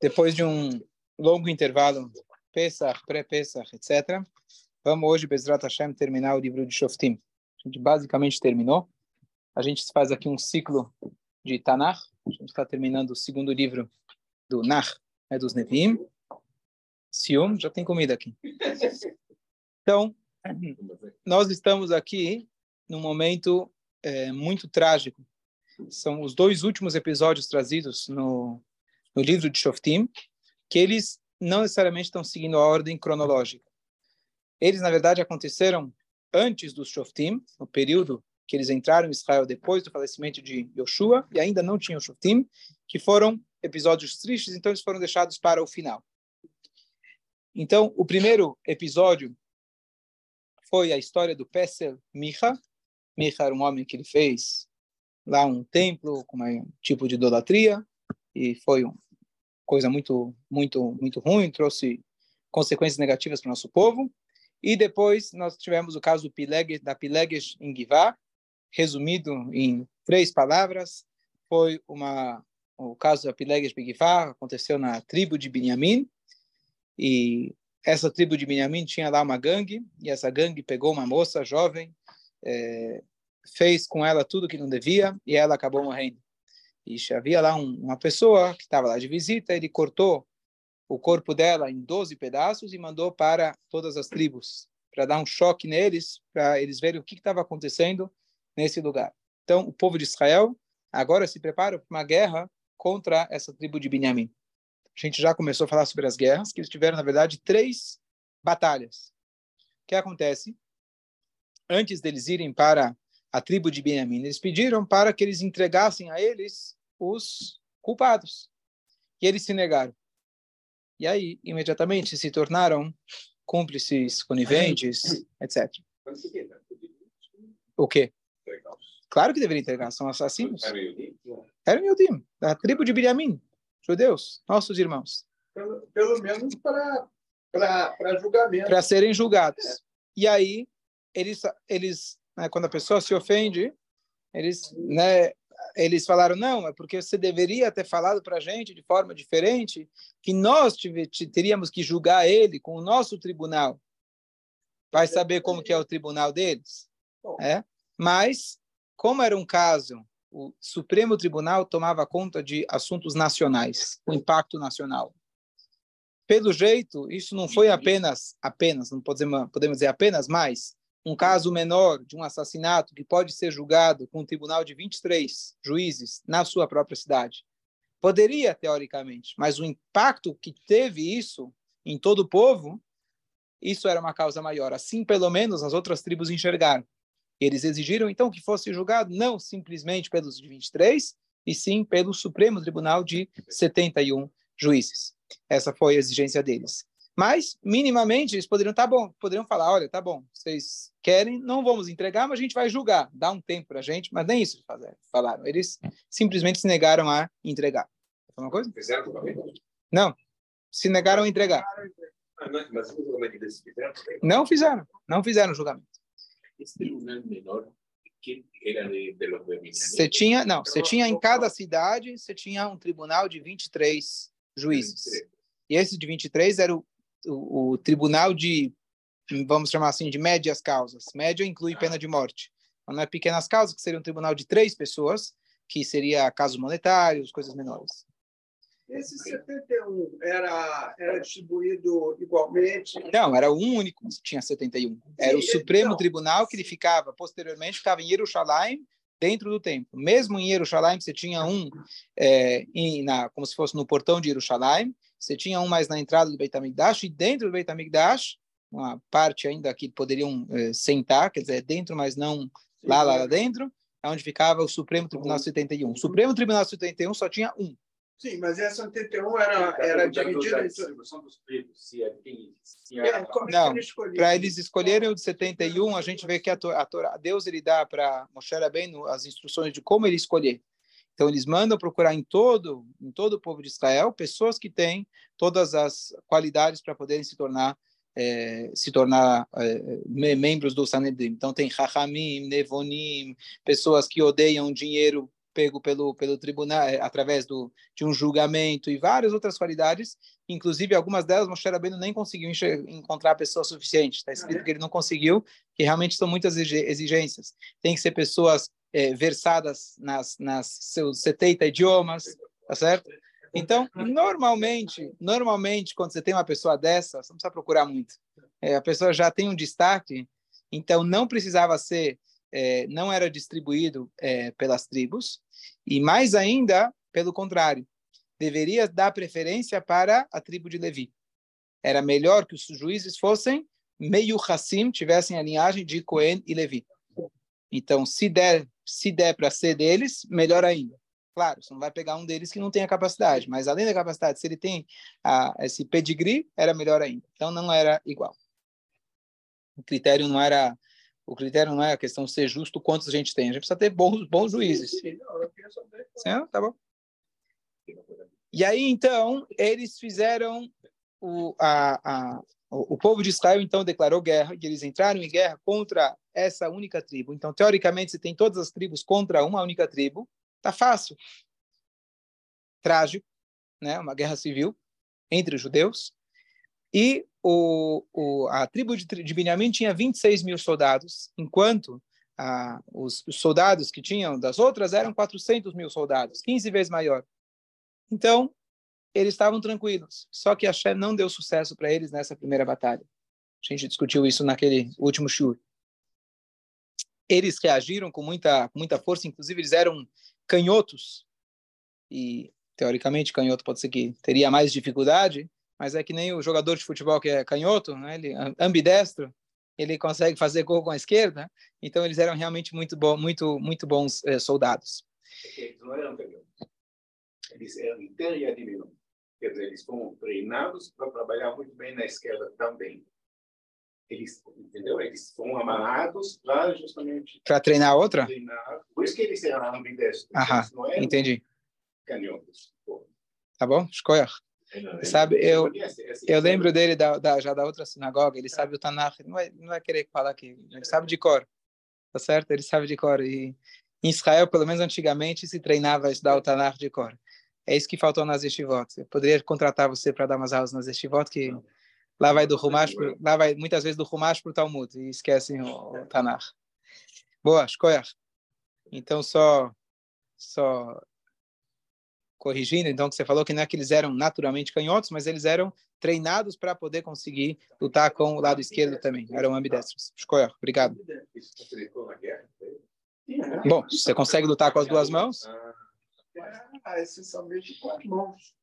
depois de um longo intervalo, Pesach, pré-Pesach, etc., vamos hoje, Bezrat Hashem, terminar o livro de Shoftim. A gente basicamente terminou. A gente faz aqui um ciclo de Tanakh. A gente está terminando o segundo livro do Nach, né, dos Nevim. Sium, já tem comida aqui. Então, nós estamos aqui num momento é, muito trágico. São os dois últimos episódios trazidos no, no livro de Shoftim, que eles não necessariamente estão seguindo a ordem cronológica. Eles, na verdade, aconteceram antes dos Shoftim, no período que eles entraram em Israel depois do falecimento de Yoshua, e ainda não tinham Shoftim, que foram episódios tristes, então eles foram deixados para o final. Então, o primeiro episódio foi a história do Pesel Micha. Micha era um homem que ele fez lá um templo com um tipo de idolatria, e foi uma coisa muito, muito, muito ruim, trouxe consequências negativas para o nosso povo. E depois nós tivemos o caso da Pileges em Givá, resumido em três palavras, foi uma o caso da Pileges em Givá, aconteceu na tribo de Benjamim, e essa tribo de Benjamim tinha lá uma gangue, e essa gangue pegou uma moça jovem, é, fez com ela tudo que não devia, e ela acabou morrendo. E havia lá um, uma pessoa que estava lá de visita, ele cortou o corpo dela em 12 pedaços e mandou para todas as tribos, para dar um choque neles, para eles verem o que estava acontecendo nesse lugar. Então, o povo de Israel agora se prepara para uma guerra contra essa tribo de Benjamim. A gente já começou a falar sobre as guerras, que eles tiveram, na verdade, três batalhas. O que acontece? Antes deles irem para a tribo de Benjamim, eles pediram para que eles entregassem a eles os culpados. E eles se negaram. E aí, imediatamente, se tornaram cúmplices, coniventes, etc. O quê? Claro que deveria entregar, são assassinos. Eram Yudim, da tribo de Benjamim, judeus, nossos irmãos. Pelo, pelo menos para julgamento. Para serem julgados. É. E aí, eles, eles né, quando a pessoa se ofende, eles, né, eles falaram, não, é porque você deveria ter falado para a gente de forma diferente, que nós teríamos que julgar ele com o nosso tribunal. Vai saber como que é o tribunal deles? É? Mas, como era um caso, o Supremo Tribunal tomava conta de assuntos nacionais, o impacto nacional. Pelo jeito, isso não foi apenas, apenas, não podemos, podemos dizer apenas, mas um caso menor de um assassinato que pode ser julgado com um tribunal de 23 juízes na sua própria cidade. Poderia, teoricamente, mas o impacto que teve isso em todo o povo, isso era uma causa maior. Assim, pelo menos, as outras tribos enxergaram. Eles exigiram, então, que fosse julgado não simplesmente pelos 23, e sim pelo Supremo Tribunal de 71 juízes. Essa foi a exigência deles. Mas, minimamente, eles poderiam, tá bom, poderiam falar, olha, tá bom, vocês querem, não vamos entregar, mas a gente vai julgar, dá um tempo para a gente, mas nem isso falaram. Eles simplesmente se negaram a entregar. Uma coisa? Fizeram julgamento? Não, se negaram a entregar. Ah? Não fizeram, não fizeram julgamento. Esse tribunal menor que era de, de los Você tinha, não, você tinha em cada cidade, você tinha um tribunal de 23 juízes. E esse de 23 era o o, o tribunal de, vamos chamar assim, de médias causas. Média inclui pena de morte. Então, não é pequenas causas, que seria um tribunal de três pessoas, que seria casos monetários, coisas menores. Esse 71 era, era distribuído igualmente? Não, era um único que tinha 71. Era o Supremo Tribunal que ele ficava, posteriormente, ficava em Jerusalém, dentro do templo. Mesmo em Jerusalém, você tinha um, é, em, na, como se fosse no portão de Jerusalém, você tinha um mais na entrada do Beit HaMikdash, e dentro do Beit HaMikdash, uma parte ainda que poderiam eh, sentar, quer dizer, dentro, mas não lá, lá, lá dentro, é onde ficava o Supremo Tribunal 71. O Supremo Tribunal 71 só tinha um. Sim, mas essa 71 era, era dividida em... Não, para eles escolherem o de 71, a gente vê que a, a, a Deus ele dá para Moshe bem as instruções de como ele escolher. Então eles mandam procurar em todo, em todo o povo de Israel pessoas que têm todas as qualidades para poderem se tornar é, se tornar é, membros do Sanedrim. Então tem Chachamim, Nevonim, pessoas que odeiam dinheiro pego pelo pelo tribunal eh, através do de um julgamento e várias outras qualidades, inclusive algumas delas Moshe Rabbeinu nem conseguiu encontrar pessoas suficientes. Está escrito que ele não conseguiu, que realmente são muitas exigências. Tem que ser pessoas é, versadas nas nas seus 70 idiomas, tá certo? Então, normalmente, normalmente quando você tem uma pessoa dessa, você não precisa procurar muito. É, a pessoa já tem um destaque, então não precisava ser é, não era distribuído é, pelas tribos, e mais ainda, pelo contrário, deveria dar preferência para a tribo de Levi. Era melhor que os juízes fossem meio Hassim, tivessem a linhagem de Cohen e Levi. Então, se der, se der para ser deles, melhor ainda. Claro, você não vai pegar um deles que não tem a capacidade, mas além da capacidade, se ele tem a, esse pedigree, era melhor ainda. Então, não era igual. O critério não era o critério não é a questão de ser justo quantos a gente tem. A gente precisa ter bons, bons juízes. Sim, sim, tá bom. E aí, então, eles fizeram o, a, a, o, povo de Israel, então, declarou guerra, e eles entraram em guerra contra essa única tribo. Então, teoricamente, se tem todas as tribos contra uma única tribo, tá fácil. Trágico, né? Uma guerra civil entre os judeus. E o, o, a tribo de, de Benjamim tinha 26 mil soldados, enquanto ah, os, os, soldados que tinham das outras eram 400 mil soldados, 15 vezes maior. Então, eles estavam tranquilos. Só que Hashem não deu sucesso para eles nessa primeira batalha. A gente discutiu isso naquele último shur. Eles reagiram com muita, com muita força, inclusive eles eram canhotos. E, teoricamente, canhoto pode ser que teria mais dificuldade, mas é que nem o jogador de futebol que é canhoto, né? ele ambidestro, ele consegue fazer gol com a esquerda. Então eles eram realmente muito muito muito bons eh, soldados. Eles não eram canhotos. Eles eram. Quer dizer, eles foram treinados para trabalhar muito bem na esquerda também. Eles, entendeu? Eles foram amarrados para justamente para treinar outra. Treinar. Por isso que eles eram ambidestros. Aham, entendi. Canhotos. Tá bom, escolha. Sabe, eu, eu lembro dele da, da, já da outra sinagoga, ele sabe o Tanakh, não vai, não vai querer falar aqui, ele sabe de cor, tá certo? Ele sabe de cor. E em Israel, pelo menos antigamente, se treinava a estudar o Tanakh de cor. É isso que faltou nas estivot. Eu poderia contratar você para dar umas aulas nas estivot, que lá vai do Rumash, lá vai muitas vezes do Rumash para o Talmud, e esquecem o, o Tanakh. Boa, escolha. Então, só, só corrigindo, então, que você falou que não é que eles eram naturalmente canhotos, mas eles eram treinados para poder conseguir lutar com o lado esquerdo também. Eram ambidestros. Escolha, obrigado. Bom, você consegue lutar com as duas mãos? Ah, essencialmente com as mãos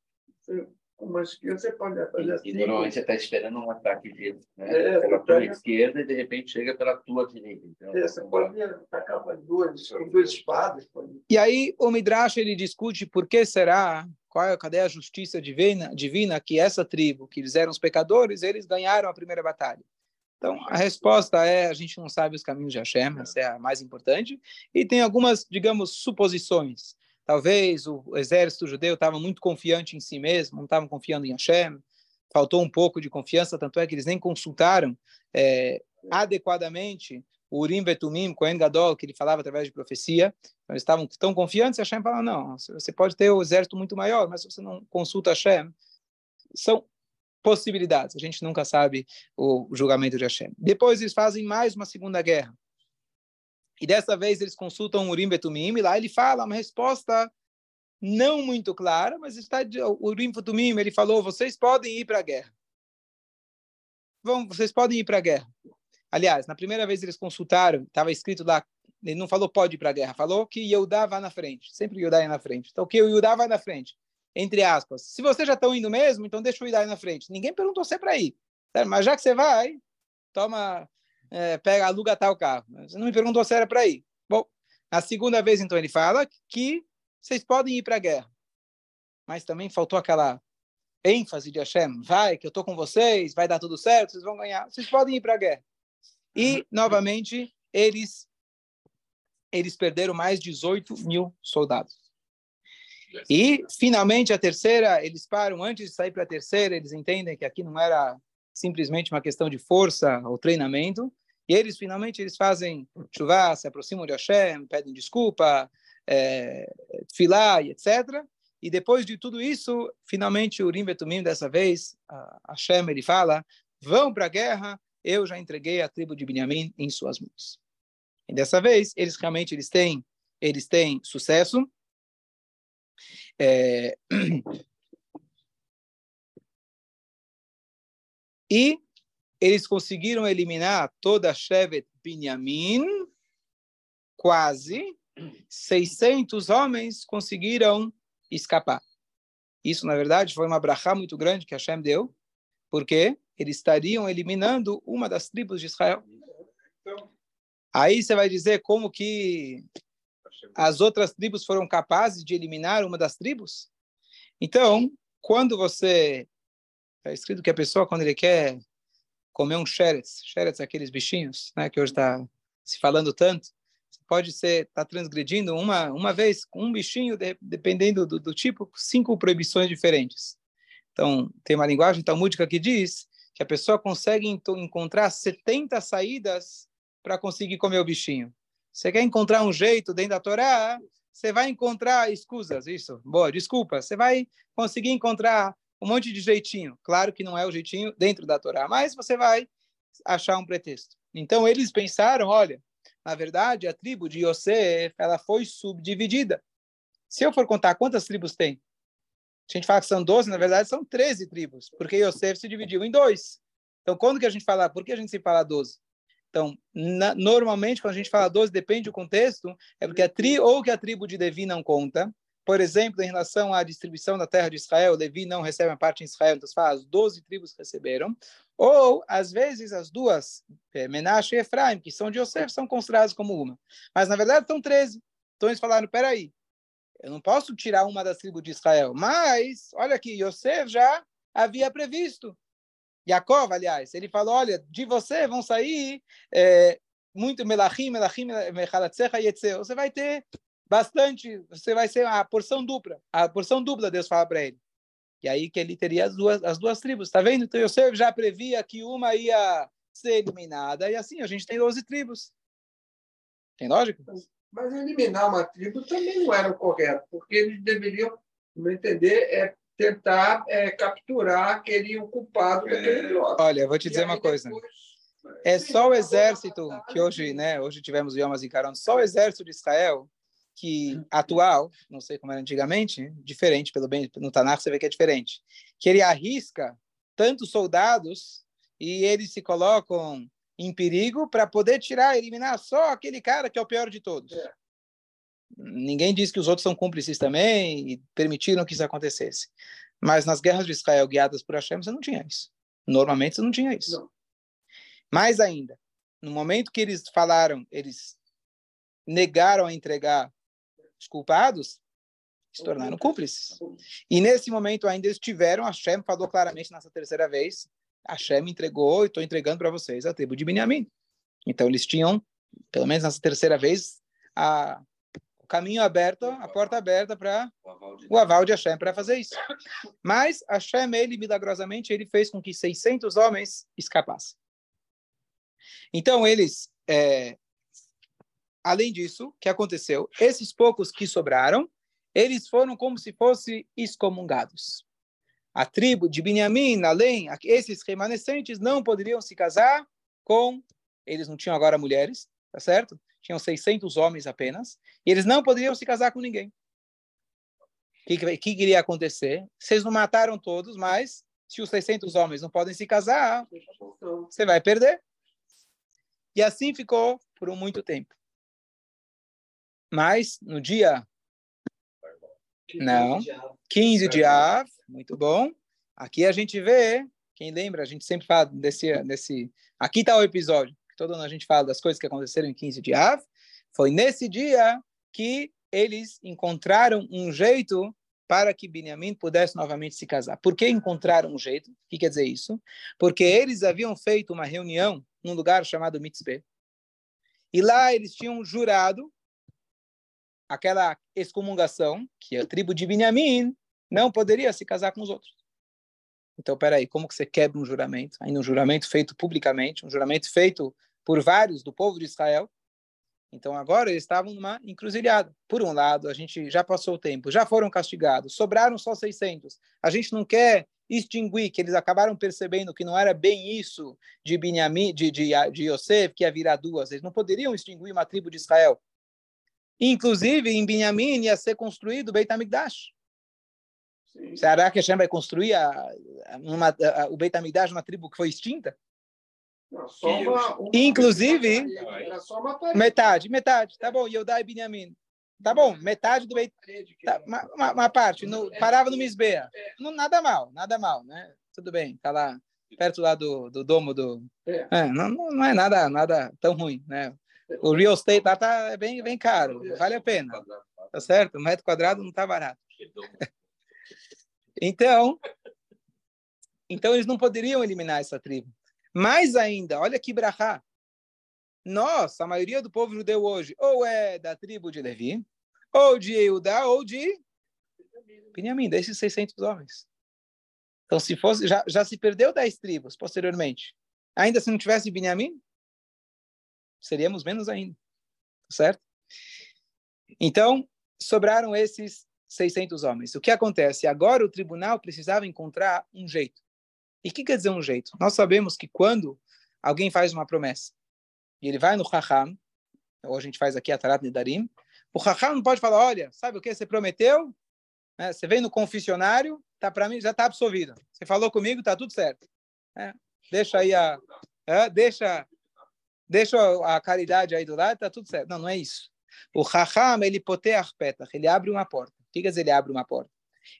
uma esquerda, você pode fazer assim. E normalmente você está esperando um ataque de, né, é, pela tua pega... esquerda e de repente chega pela tua direita. Então, é, você pode atacar com duas, com duas espadas. Pode... E aí o Midrash ele discute por que será, qual é, cadê a justiça divina, divina que essa tribo, que eles eram os pecadores, eles ganharam a primeira batalha. Então, a resposta é, a gente não sabe os caminhos de Hashem, essa é a mais importante, e tem algumas, digamos, suposições. Talvez o exército judeu estava muito confiante em si mesmo, não estavam confiando em Hashem, faltou um pouco de confiança, tanto é que eles nem consultaram é, adequadamente o Urim Betumim, Kohen Gadol, que ele falava através de profecia. Então, eles estavam tão confiantes, Hashem falou, não, você pode ter o um exército muito maior, mas se você não consulta Hashem, são possibilidades, a gente nunca sabe o julgamento de Hashem. Depois eles fazem mais uma segunda guerra. E dessa vez eles consultam o Urim Betumim, e lá ele fala uma resposta não muito clara, mas está o Urim Betumim, ele falou, vocês podem ir para a guerra. Vão, vocês podem ir para a guerra. Aliás, na primeira vez eles consultaram, estava escrito lá, ele não falou pode ir para a guerra, falou que Yehudá vai na frente, sempre Yehudá ia na frente. Então, que o Yehudá vai na frente, entre aspas. Se vocês já estão indo mesmo, então deixa o Yehudá ir na frente. Ninguém perguntou se é para ir, mas já que você vai, toma é, pega, aluga tal carro. Você não me perguntou se era para ir. Bom, na segunda vez, então, ele fala que vocês podem ir para a guerra. Mas também faltou aquela ênfase de Hashem. Vai, que eu estou com vocês, vai dar tudo certo, vocês vão ganhar. Vocês podem ir para a guerra. E, novamente, eles, eles perderam mais de 18 mil soldados. E, finalmente, a terceira, eles param, antes de sair para a terceira, eles entendem que aqui não era simplesmente uma questão de força ou treinamento. E eles, finalmente, eles fazem chuva, se aproximam de Hashem, pedem desculpa, é, filá etc. E depois de tudo isso, finalmente o Urim Betumim, dessa vez, Hashem, ele fala, vão para a guerra, eu já entreguei a tribo de Benjamim em suas mãos. E dessa vez, eles realmente eles têm, eles têm sucesso. É... E eles conseguiram eliminar toda a Shevet Binyamin, quase 600 homens conseguiram escapar. Isso, na verdade, foi uma brachá muito grande que Hashem deu, porque eles estariam eliminando uma das tribos de Israel. Aí você vai dizer como que as outras tribos foram capazes de eliminar uma das tribos? Então, quando você... Está escrito que a pessoa, quando ele quer comer um xeretz, xeretz aqueles bichinhos, né, que hoje está se falando tanto, pode ser tá transgredindo uma uma vez um bichinho, de, dependendo do, do, tipo, cinco proibições diferentes. Então, tem uma linguagem talmúdica que diz que a pessoa consegue encontrar 70 saídas para conseguir comer o bichinho. Você quer encontrar um jeito dentro da Torá, você vai encontrar escusas, isso. Boa, desculpa. Você vai conseguir encontrar um monte de jeitinho. Claro que não é o jeitinho dentro da Torá, mas você vai achar um pretexto. Então eles pensaram, olha, na verdade, a tribo de Yosef, ela foi subdividida. Se eu for contar quantas tribos tem, a gente fala que são 12, na verdade são 13 tribos, porque Yosef se dividiu em dois. Então, quando que a gente fala, por que a gente se fala 12? Então, na, normalmente, quando a gente fala 12, depende do contexto, é porque a tri, ou que a tribo de Devi não conta, por exemplo, em relação à distribuição da terra de Israel, Levi não recebe a parte em Israel, então fala, as 12 tribos receberam. Ou, às vezes, as duas, é, Menashe e Efraim, que são de Yosef, são consideradas como uma. Mas, na verdade, são 13. Então, eles falaram, peraí, eu não posso tirar uma das tribos de Israel, mas, olha aqui, Yosef já havia previsto. Jacob, aliás, ele falou, olha, de você vão sair é, muito melachim, melachim, mechalatzecha etc. Você vai ter bastante, você vai ser a porção dupla. A porção dupla, Deus fala para ele. E aí que ele teria as duas, as duas tribos, tá vendo? Então Yosef já previa que uma ia ser eliminada, e assim a gente tem 12 tribos. Tem lógica? Mas eliminar uma tribo também não era o correto, porque eles deveriam, não entender, é tentar é, capturar aquele culpado daquele troço. Olha, eu vou te dizer uma coisa. Depois... É só o exército que hoje, né, hoje tivemos o Yom Hazikaron, só o exército de Israel que atual, não sei como era antigamente, diferente, pelo bem no Tanakh você vê que é diferente, que ele arrisca tantos soldados e eles se colocam em perigo para poder tirar, eliminar só aquele cara que é o pior de todos. É. Ninguém diz que os outros são cúmplices também e permitiram que isso acontecesse. Mas nas guerras de Israel guiadas por Hashem, você não tinha isso. Normalmente você não tinha isso. Não. Mais ainda, no momento que eles falaram, eles negaram a entregar os culpados se tornaram cúmplices. E nesse momento ainda eles tiveram, Hashem falou claramente nessa terceira vez, Hashem entregou e estou entregando para vocês a tribo de Benjamim. Então eles tinham, pelo menos nessa terceira vez, a, o caminho aberto, a porta aberta para o aval de Hashem para fazer isso. Mas Hashem, ele milagrosamente, ele fez com que 600 homens escapassem. Então eles é, Além disso, o que aconteceu? Esses poucos que sobraram, eles foram como se fossem excomungados. A tribo de Benjamim, além, esses remanescentes não poderiam se casar com, eles não tinham agora mulheres, tá certo? Tinham 600 homens apenas, e eles não poderiam se casar com ninguém. O que, que, que iria acontecer? Vocês não mataram todos, mas se os 600 homens não podem se casar, você vai perder. E assim ficou por muito tempo. Mas no dia. Não, 15 de Av, muito bom. Aqui a gente vê, quem lembra, a gente sempre fala desse. desse aqui está o episódio, todo ano a gente fala das coisas que aconteceram em 15 de Av. Foi nesse dia que eles encontraram um jeito para que Benjamim pudesse novamente se casar. Por que encontraram um jeito? O que quer dizer isso? Porque eles haviam feito uma reunião num lugar chamado Mitzpeh. E lá eles tinham jurado aquela excomungação que a tribo de Benjamim não poderia se casar com os outros. Então, peraí, como que você quebra um juramento? Ainda um juramento feito publicamente, um juramento feito por vários do povo de Israel. Então agora eles estavam numa encruzilhada. Por um lado, a gente já passou o tempo, já foram castigados, sobraram só 600. A gente não quer extinguir, que eles acabaram percebendo que não era bem isso de Binyamin, de, de, de Yosef, que ia virar duas. Eles não poderiam extinguir uma tribo de Israel. Inclusive, em Binyamin ia ser construído o Beit HaMikdash. Será que Hashem vai construir a, uma, a, o Beit HaMikdash, uma tribo que foi extinta? Não, só uma, uma, Inclusive, uma metade, metade. Tá bom, Yodá e Binyamin. Tá bom, metade do Beit... Tá, uma, uma, uma, parte, no, parava no Misbeah. Não, nada mal, nada mal, né? Tudo bem, tá lá, perto lá do, do domo do... É. É, não, não é nada, nada tão ruim, né? O real estate lá tá é bem, bem caro, vale a pena. Tá certo? Um metro quadrado não tá barato. Então, então eles não poderiam eliminar essa tribo. Mais ainda, olha que brahá. Nós, a maioria do povo judeu hoje, ou é da tribo de Levi, ou de Eudá, ou de Benjamim, desses 600 homens. Então, se fosse, já, já se perdeu 10 tribos posteriormente. Ainda se não tivesse Benjamim, seríamos menos ainda. Certo? Então, sobraram esses 600 homens. O que acontece? Agora o tribunal precisava encontrar um jeito. E o que quer dizer um jeito? Nós sabemos que quando alguém faz uma promessa e ele vai no Raham, ou a gente faz aqui a Tarat Nedarim, o Raham não pode falar, olha, sabe o que você prometeu? É, você vem no confessionário, tá para mim já está absolvido. Você falou comigo, tá tudo certo. É, deixa aí a, é, deixa, deixa a caridade aí do lado, tá tudo certo. Não, não é isso. O Raham ele potear petach, ele abre uma porta que quer dizer ele abre uma porta?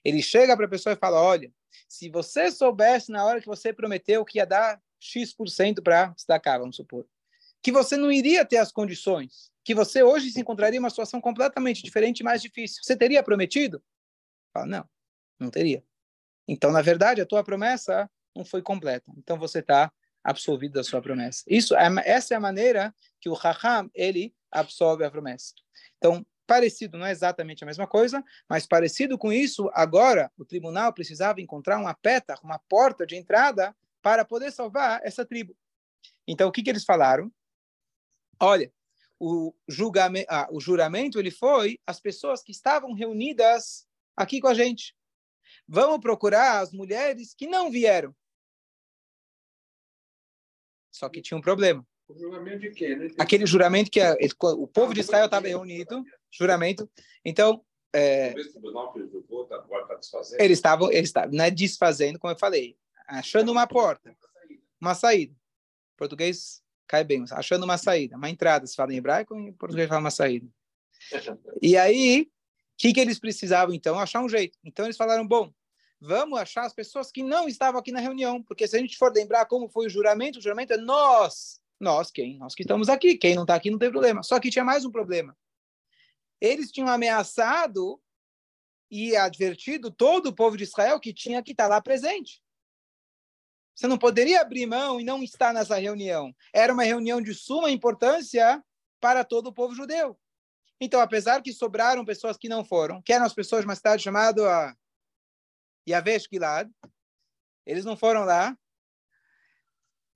Ele chega para a pessoa e fala: olha, se você soubesse na hora que você prometeu que ia dar X% para destacar, vamos supor, que você não iria ter as condições, que você hoje se encontraria em uma situação completamente diferente e mais difícil, você teria prometido? Fala, não, não teria. Então, na verdade, a tua promessa não foi completa. Então, você está absolvido da sua promessa. Isso, é essa é a maneira que o Raham, ele absolve a promessa. Então, parecido, não é exatamente a mesma coisa, mas parecido com isso, agora o tribunal precisava encontrar uma peta, uma porta de entrada para poder salvar essa tribo. Então, o que, que eles falaram? Olha, o, julgamento, ah, o juramento ele foi as pessoas que estavam reunidas aqui com a gente. Vamos procurar as mulheres que não vieram. Só que tinha um problema. O juramento de quê? Né? Aquele juramento que a, o povo de Israel estava reunido, juramento. Então, é, eles estavam, eles estavam, não é desfazendo, como eu falei, achando uma porta, uma saída. Em português cai bem, achando uma saída, uma entrada, se fala em hebraico, em português fala uma saída. E aí, o que, que eles precisavam então? Achar um jeito. Então eles falaram, bom, vamos achar as pessoas que não estavam aqui na reunião, porque se a gente for lembrar como foi o juramento, o juramento é nós nós, quem? Nós que estamos aqui. Quem não está aqui não tem problema. Só que tinha mais um problema. Eles tinham ameaçado e advertido todo o povo de Israel que tinha que estar lá presente. Você não poderia abrir mão e não estar nessa reunião. Era uma reunião de suma importância para todo o povo judeu. Então, apesar que sobraram pessoas que não foram, que eram as pessoas de uma cidade chamada Yavesh Gilad, eles não foram lá,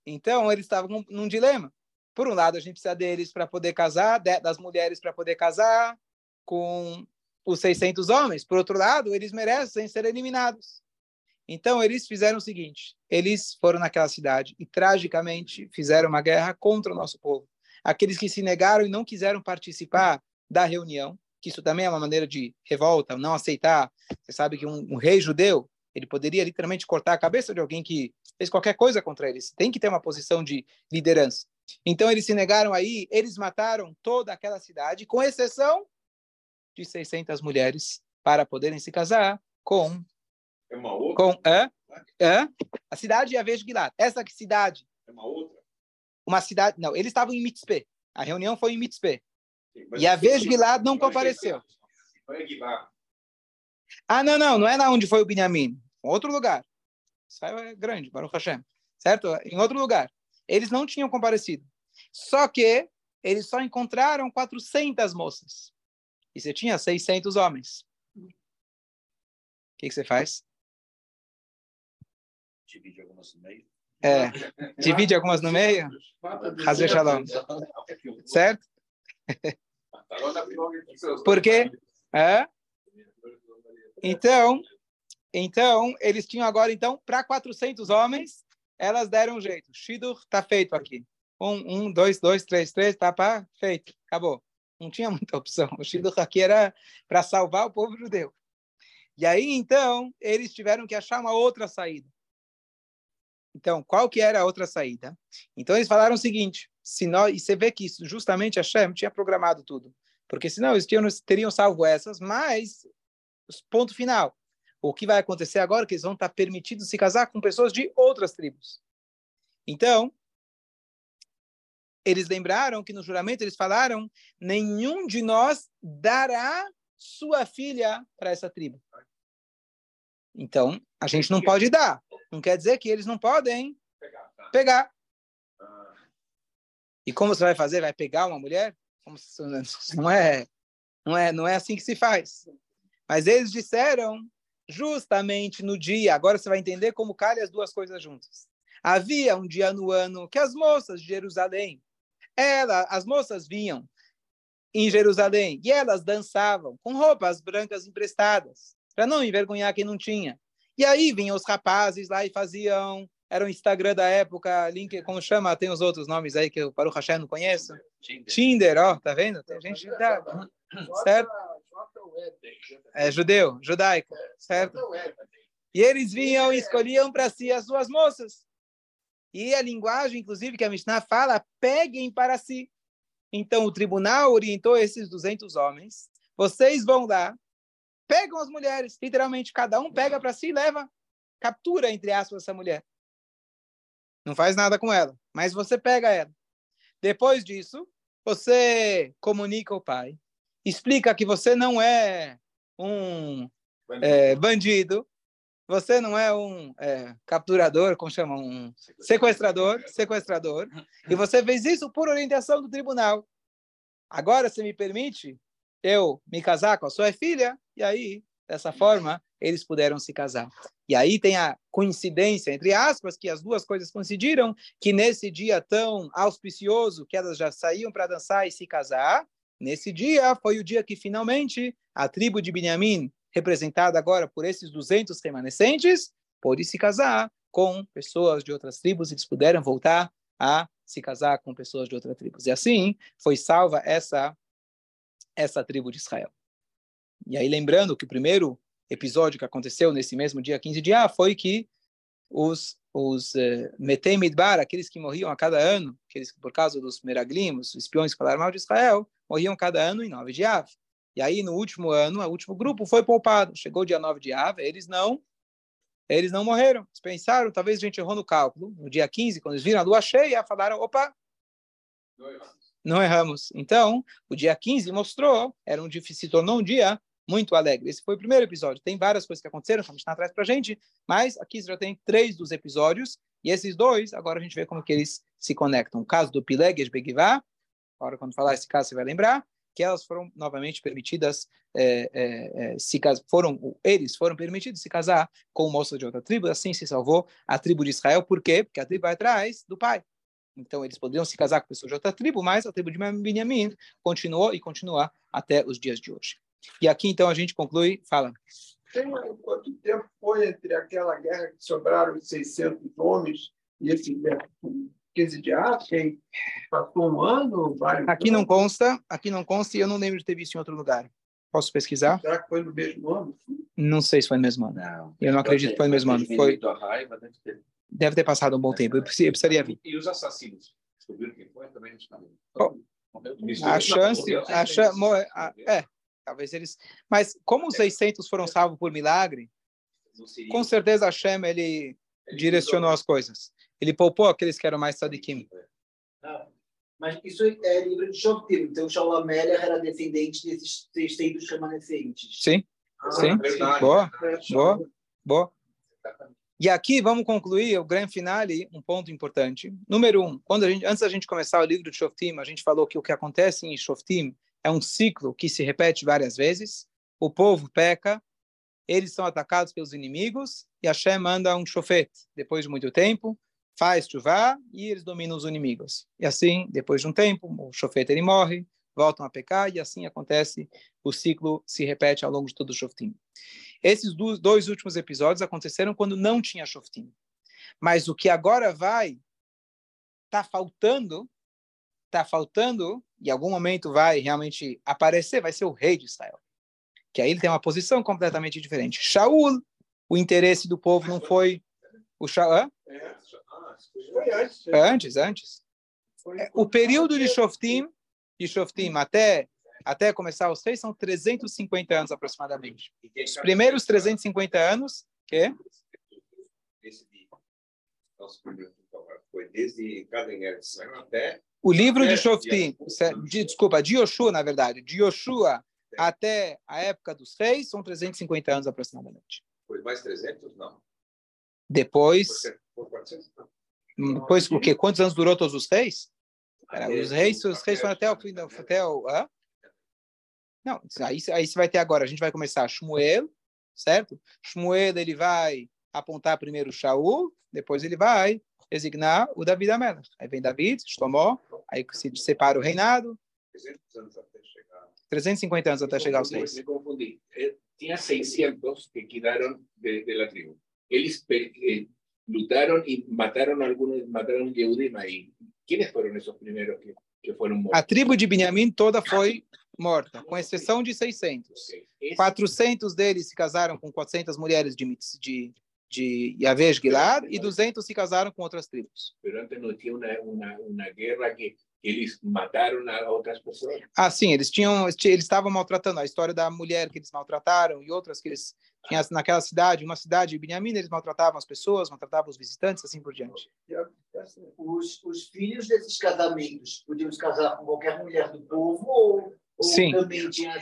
então, eles estavam num dilema. Por um lado, a gente precisa deles para poder casar, das mulheres para poder casar com os 600 homens. Por outro lado, eles merecem ser eliminados. Então, eles fizeram o seguinte: eles foram naquela cidade e, tragicamente, fizeram uma guerra contra o nosso povo. Aqueles que se negaram e não quiseram participar da reunião, que isso também é uma maneira de revolta, não aceitar. Você sabe que um, um rei judeu ele poderia literalmente cortar a cabeça de alguém que fez qualquer coisa contra eles. Tem que ter uma posição de liderança. Então eles se negaram aí, eles mataram toda aquela cidade, com exceção de 600 mulheres, para poderem se casar com é uma outra? com é, é, a cidade de Avesh Gilad. Essa cidade é uma outra. Uma cidade, não, eles estavam em Mitzpeh. A reunião foi em Mitzpeh. Sim, e Avesh Gilad não compareceu. Ah, não, não, não é na onde foi o Benjamin. Outro lugar. Israel é grande, Baruch Hashem. Certo? Em outro lugar. Eles não tinham comparecido. Só que eles só encontraram 400 moças. E você tinha 600 homens. O que, que você faz? Divide algumas no meio. É, divide algumas no meio. Hazer Shalom. Certo? Porque, é? Então, então, eles tinham agora, então, para 400 homens, elas deram um jeito. Shidur está feito aqui. Um, um, dois, dois, três, três, tá pá, feito. Acabou. Não tinha muita opção. O Shidur aqui era para salvar o povo judeu. E aí, então, eles tiveram que achar uma outra saída. Então, qual que era a outra saída? Então, eles falaram o seguinte, se nós, e você vê que isso, justamente Shem tinha programado tudo. Porque senão eles teriam salvo essas, mas, ponto final. O que vai acontecer agora é que eles vão estar permitidos se casar com pessoas de outras tribos. Então, eles lembraram que no juramento eles falaram: nenhum de nós dará sua filha para essa tribo. Então, a gente não pode dar. Não quer dizer que eles não podem pegar. E como você vai fazer? Vai pegar uma mulher? Não é, não é, não é assim que se faz. Mas eles disseram justamente no dia. Agora você vai entender como calha as duas coisas juntas. Havia um dia no ano que as moças de Jerusalém, ela, as moças vinham em Jerusalém e elas dançavam com roupas brancas emprestadas para não envergonhar quem não tinha. E aí vinham os rapazes lá e faziam. Era o Instagram da época, link, como chama? Tem os outros nomes aí que eu, para o Hashem, não conheço. Tinder, Tinder ó, tá vendo? Tem gente que tá. Certo? É judeu, judaico, certo? E eles vinham e escolhiam para si as suas moças. E a linguagem, inclusive, que a Mishnah fala, peguem para si. Então, o tribunal orientou esses 200 homens. Vocês vão lá pegam as mulheres, literalmente, cada um pega para si e leva, captura, entre aspas, essa mulher. Não faz nada com ela, mas você pega ela. Depois disso, você comunica ao pai, explica que você não é um bandido, é, bandido você não é um é, capturador, como chama? Um sequestrador, sequestrador, e você fez isso por orientação do tribunal. Agora, se me permite, eu me casar com a sua filha, e aí, dessa forma, eles puderam se casar. E aí tem a coincidência, entre aspas, que as duas coisas coincidiram, que nesse dia tão auspicioso, que elas já saíam para dançar e se casar, nesse dia foi o dia que finalmente a tribo de Benjamim, representada agora por esses 200 remanescentes, pôde se casar com pessoas de outras tribos, eles puderam voltar a se casar com pessoas de outras tribos. E assim foi salva essa essa tribo de Israel. E aí, lembrando que o primeiro episódio que aconteceu nesse mesmo dia 15 de A foi que os, os Metei Midbar, aqueles que morriam a cada ano, aqueles que por causa dos Meraglim, os espiões que falaram mal de Israel, morriam cada ano em 9 de Av. E aí, no último ano, o último grupo foi poupado. Chegou o dia 9 de Av, eles não eles não morreram. Eles pensaram, talvez a gente errou no cálculo. No dia 15, quando eles viram a lua cheia, falaram, opa, não erramos. Então, o dia 15 mostrou, era um se tornou um dia muito alegre. Esse foi o primeiro episódio. Tem várias coisas que aconteceram, gente está atrás para gente, mas aqui já tem três dos episódios, e esses dois, agora a gente vê como que eles se conectam. O caso do Pileg e Begivá, agora quando falar esse caso você vai lembrar, que elas foram novamente permitidas é, é, é, se foram eles foram permitidos se casar com moça de outra tribo, assim se salvou a tribo de Israel. Por quê? Porque a tribo vai atrás do pai. Então, eles poderiam se casar com pessoas de outra tribo, mas a tribo de Benjamim continuou e continua até os dias de hoje. E aqui, então, a gente conclui, fala. Tem, quanto tempo foi entre aquela guerra que sobraram 600 homens e esse 15 de? Quem passou um ano? Aqui não consta, aqui não consta e eu não lembro de ter visto em outro lugar. Posso pesquisar? Será que foi no mesmo ano? Não sei se foi no mesmo ano. Não, eu não acredito que foi no mesmo ano. Foi... Raiva, deve ter Deve ter passado um bom tempo. Eu precisaria vir. E os assassinos? Descobriram quem foi? Também não sabem. a chance, a chance, é, talvez eles. Mas como os 600 foram salvos por milagre, com certeza Hashem ele direcionou as coisas. Ele poupou aqueles que eram mais sadikim. Ah, mas isso é livro de Shoftim. Então Shalom era descendente desses 600 remanescentes. Sim, ah, sim. Boa, boa, boa. E aqui vamos concluir o grande finale, um ponto importante. Número um, quando a gente, antes da gente começar o livro de Shoftim, a gente falou que o que acontece em Shoftim é um ciclo que se repete várias vezes. O povo peca, eles são atacados pelos inimigos e Hashem manda um chofete. Depois de muito tempo, faz chuva e eles dominam os inimigos. E assim, depois de um tempo, o chofete ele morre, voltam a pecar, e assim acontece, o ciclo se repete ao longo de todo o Shoftim. Esses dois últimos episódios aconteceram quando não tinha Shoftim. Mas o que agora vai, está faltando, está faltando, e em algum momento vai realmente aparecer, vai ser o rei de Israel. Que aí ele tem uma posição completamente diferente. Shaul, o interesse do povo não foi o Shaul. Antes, antes. É, o período de Shoftim, de Shoftim até até começar os reis são 350 anos aproximadamente. Os primeiros 350 anos, que foi desde até o livro de Shoftim, de, desculpa, de Yoshua, na verdade, de Yoshua até a época dos reis são 350 anos aproximadamente. Foi mais 300? Não. Depois. Depois, o quê? Quantos anos durou todos os reis? os reis, os reis foram até o fim da. Até o, hã? Não, aí, aí você vai ter agora, a gente vai começar Shmuel, certo? Shmuel, ele vai apontar primeiro Shaul, depois ele vai designar o David Amelach. Aí vem David, Shlomo, aí se separa o reinado. 300 anos até chegar. 350 anos até chegar aos reis. Me confundi. Eh, tinha 600 que quedaram de, de la tribo. Eles eh, lutaram e mataram alguns, mataram Yehudim aí. Quem foram esses primeiros que, que foram mortos? A tribo de Benjamim toda foi morta, com exceção de 600. Okay. 400 deles se casaram com 400 mulheres de, de, de Yavesh Gilad e 200 se casaram com outras tribos. Mas antes não tinha uma, uma, uma guerra que eles mataram outras pessoas? Ah, sim, eles tinham, eles estavam maltratando. A história da mulher que eles maltrataram e outras que eles tinham naquela cidade, uma cidade de Benjamim, eles maltratavam as pessoas, maltratavam os visitantes, assim por diante. Os, os filhos desses casamentos podiam se casar com qualquer mulher do povo ou Sim.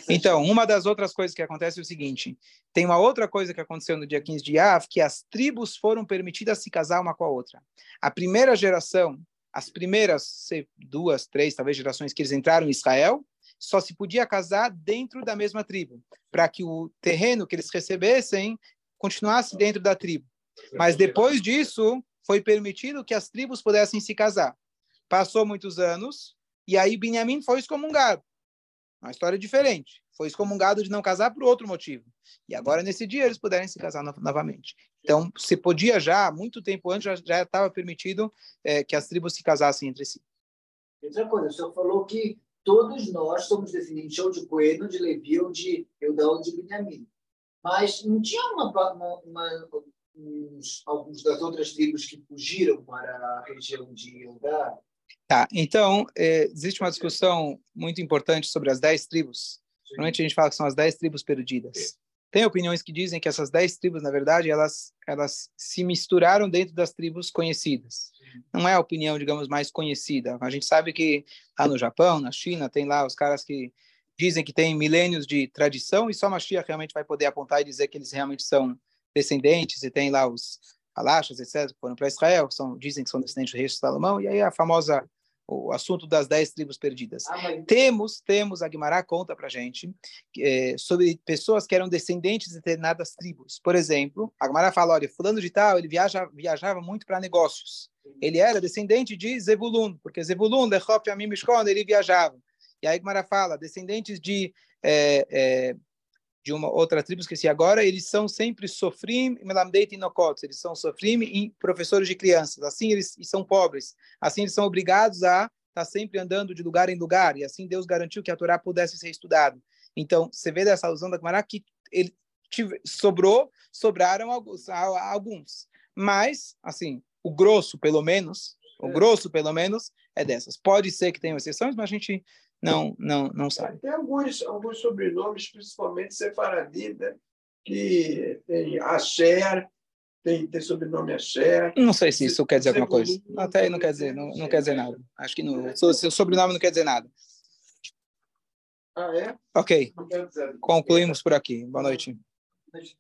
Então, uma das outras coisas que acontece é o seguinte: tem uma outra coisa que aconteceu no dia 15 de Av, que as tribos foram permitidas se casar uma com a outra. A primeira geração, as primeiras duas, três, talvez gerações que eles entraram em Israel, só se podia casar dentro da mesma tribo, para que o terreno que eles recebessem continuasse dentro da tribo. Mas depois disso, foi permitido que as tribos pudessem se casar. Passou muitos anos, e aí Benjamim foi excomungado. Uma história diferente. Foi excomungado de não casar por outro motivo. E agora, nesse dia, eles puderem se casar no novamente. Então, se podia já, muito tempo antes, já estava permitido é, que as tribos se casassem entre si. Outra coisa, o senhor falou que todos nós somos descendentes ou de Coelho, de Levi, ou de Eudá, ou de Benjamim. Mas não tinha uma, uma, uma uns, alguns das outras tribos que fugiram para a região de Eudá? Tá, então, é, existe uma discussão muito importante sobre as dez tribos. Normalmente a gente fala que são as dez tribos perdidas. Tem opiniões que dizem que essas dez tribos, na verdade, elas, elas se misturaram dentro das tribos conhecidas. Não é a opinião, digamos, mais conhecida. A gente sabe que lá no Japão, na China, tem lá os caras que dizem que tem milênios de tradição e só Mashiach realmente vai poder apontar e dizer que eles realmente são descendentes e tem lá os Alachas, etc., que foram para Israel, são, dizem que são descendentes do rei de Salomão, e aí a famosa o assunto das dez tribos perdidas. Ah. Temos, temos, a Guimará conta para gente é, sobre pessoas que eram descendentes de determinadas tribos. Por exemplo, a Guimará fala, olha, fulano de tal, ele viaja, viajava muito para negócios. Ele era descendente de Zebulun, porque Zebulun, Lechop, Amim, Mishkon, ele viajava. E aí Guimará fala, descendentes de é, é, de uma outra tribo, esqueci agora, eles são sempre sofrim, melamdeit inokot, eles são sofrim e professores de crianças, assim eles e são pobres, assim eles são obrigados a estar tá sempre andando de lugar em lugar, e assim Deus garantiu que a Torá pudesse ser estudada. Então, você vê dessa alusão da Gemara que ele tive, sobrou, sobraram alguns, alguns, mas, assim, o grosso, pelo menos, o é. grosso, pelo menos, é dessas. Pode ser que tenham exceções, mas a gente não, não, não sabe. Tem alguns, alguns sobrenomes, principalmente sefaradita, que tem Asher, tem, tem sobrenome Asher. Não sei se isso quer dizer alguma coisa. Até aí não quer dizer, não, não quer dizer nada. Acho que não. Seu sobrenome não quer dizer nada. Ah, é? Ok. Concluímos por aqui. Boa noite. Boa noite.